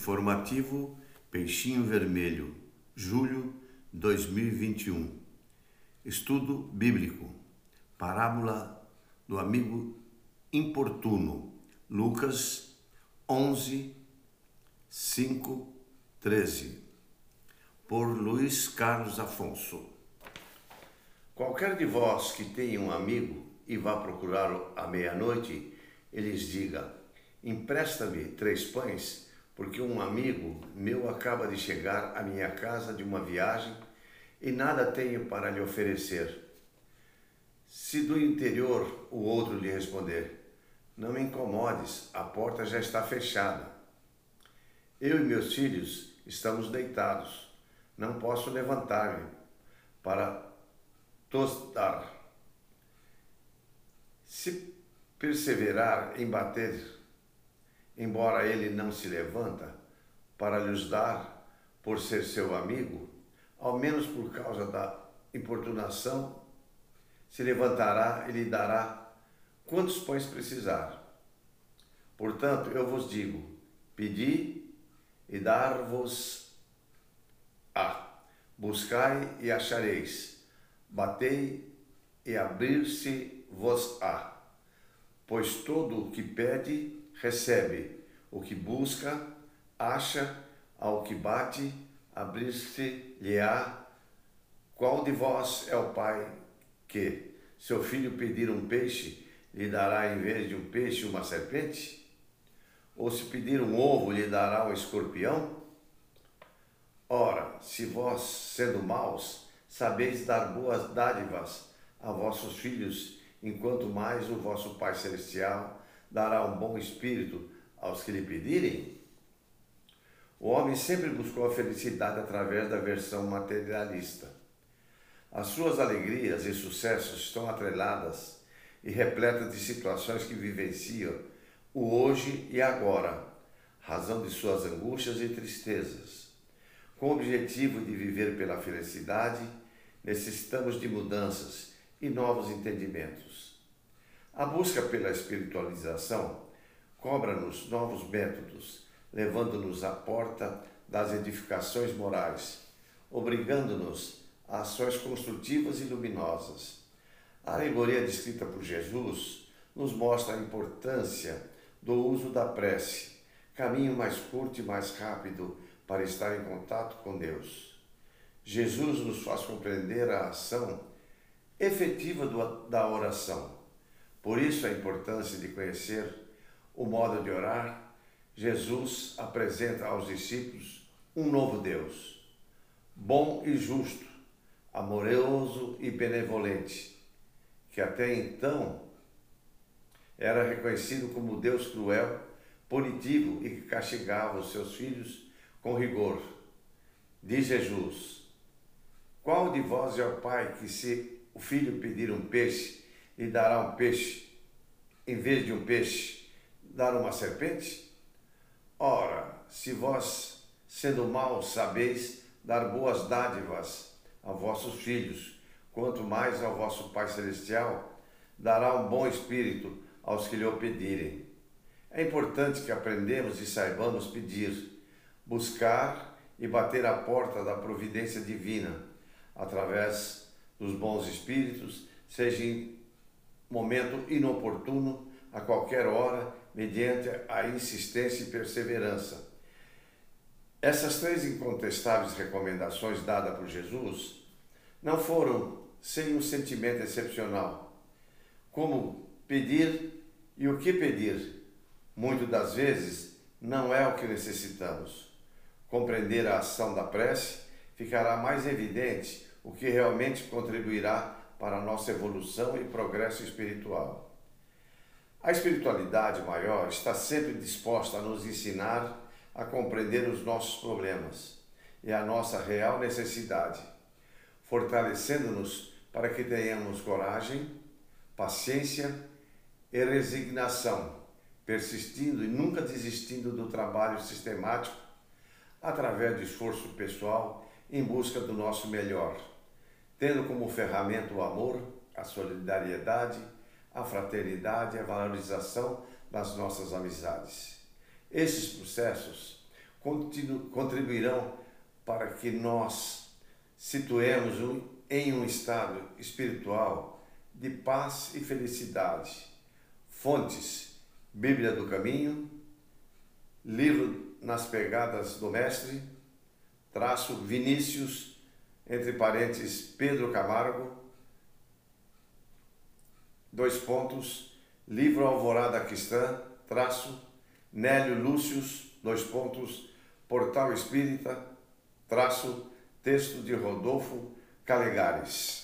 Informativo Peixinho Vermelho, julho 2021. Estudo bíblico. Parábola do amigo importuno. Lucas 11, 5, 13. Por Luiz Carlos Afonso. Qualquer de vós que tenha um amigo e vá procurá-lo à meia-noite, eles diga: Empresta-me três pães porque um amigo meu acaba de chegar à minha casa de uma viagem e nada tenho para lhe oferecer. Se do interior o outro lhe responder: Não me incomodes, a porta já está fechada. Eu e meus filhos estamos deitados, não posso levantar-me para tostar. Se perseverar em bater embora ele não se levanta para lhes dar por ser seu amigo, ao menos por causa da importunação, se levantará e lhe dará quantos pães precisar. Portanto, eu vos digo: pedi e dar-vos-á, buscai e achareis, batei e abrir-se-vos-á. Pois todo o que pede, recebe, o que busca, acha, ao que bate, abrir-se-lhe-á. Qual de vós é o pai que, seu filho pedir um peixe, lhe dará em vez de um peixe uma serpente? Ou se pedir um ovo, lhe dará um escorpião? Ora, se vós, sendo maus, sabeis dar boas dádivas a vossos filhos, enquanto mais o vosso Pai Celestial dará um bom espírito aos que lhe pedirem? O homem sempre buscou a felicidade através da versão materialista. As suas alegrias e sucessos estão atreladas e repletas de situações que vivenciam o hoje e agora, razão de suas angústias e tristezas. Com o objetivo de viver pela felicidade, necessitamos de mudanças e novos entendimentos. A busca pela espiritualização cobra-nos novos métodos, levando-nos à porta das edificações morais, obrigando-nos a ações construtivas e luminosas. A alegoria descrita por Jesus nos mostra a importância do uso da prece, caminho mais curto e mais rápido para estar em contato com Deus. Jesus nos faz compreender a ação efetiva da oração por isso a importância de conhecer o modo de orar. Jesus apresenta aos discípulos um novo Deus, bom e justo, amoroso e benevolente, que até então era reconhecido como Deus cruel, punitivo e que castigava os seus filhos com rigor. Diz Jesus: Qual de vós é o pai que, se o filho pedir um peixe, lhe dará um peixe, em vez de um peixe, dar uma serpente? Ora, se vós, sendo maus, sabeis dar boas dádivas a vossos filhos, quanto mais ao vosso Pai Celestial, dará um bom espírito aos que lhe o pedirem. É importante que aprendemos e saibamos pedir, buscar e bater a porta da providência divina, através dos bons espíritos, seja momento inoportuno, a qualquer hora, mediante a insistência e perseverança. Essas três incontestáveis recomendações dadas por Jesus não foram sem um sentimento excepcional. Como pedir e o que pedir, muitas das vezes não é o que necessitamos. Compreender a ação da prece ficará mais evidente o que realmente contribuirá para a nossa evolução e progresso espiritual. A espiritualidade maior está sempre disposta a nos ensinar a compreender os nossos problemas e a nossa real necessidade, fortalecendo-nos para que tenhamos coragem, paciência e resignação, persistindo e nunca desistindo do trabalho sistemático através do esforço pessoal em busca do nosso melhor tendo como ferramenta o amor, a solidariedade, a fraternidade e a valorização das nossas amizades. Esses processos contribuirão para que nós situemos em um estado espiritual de paz e felicidade. Fontes: Bíblia do Caminho, livro Nas Pegadas do Mestre, traço Vinícius, entre parênteses Pedro Camargo, dois pontos, livro Alvorada Cristã, traço Nélio Lúcius, dois pontos, Portal Espírita, traço texto de Rodolfo Calegares.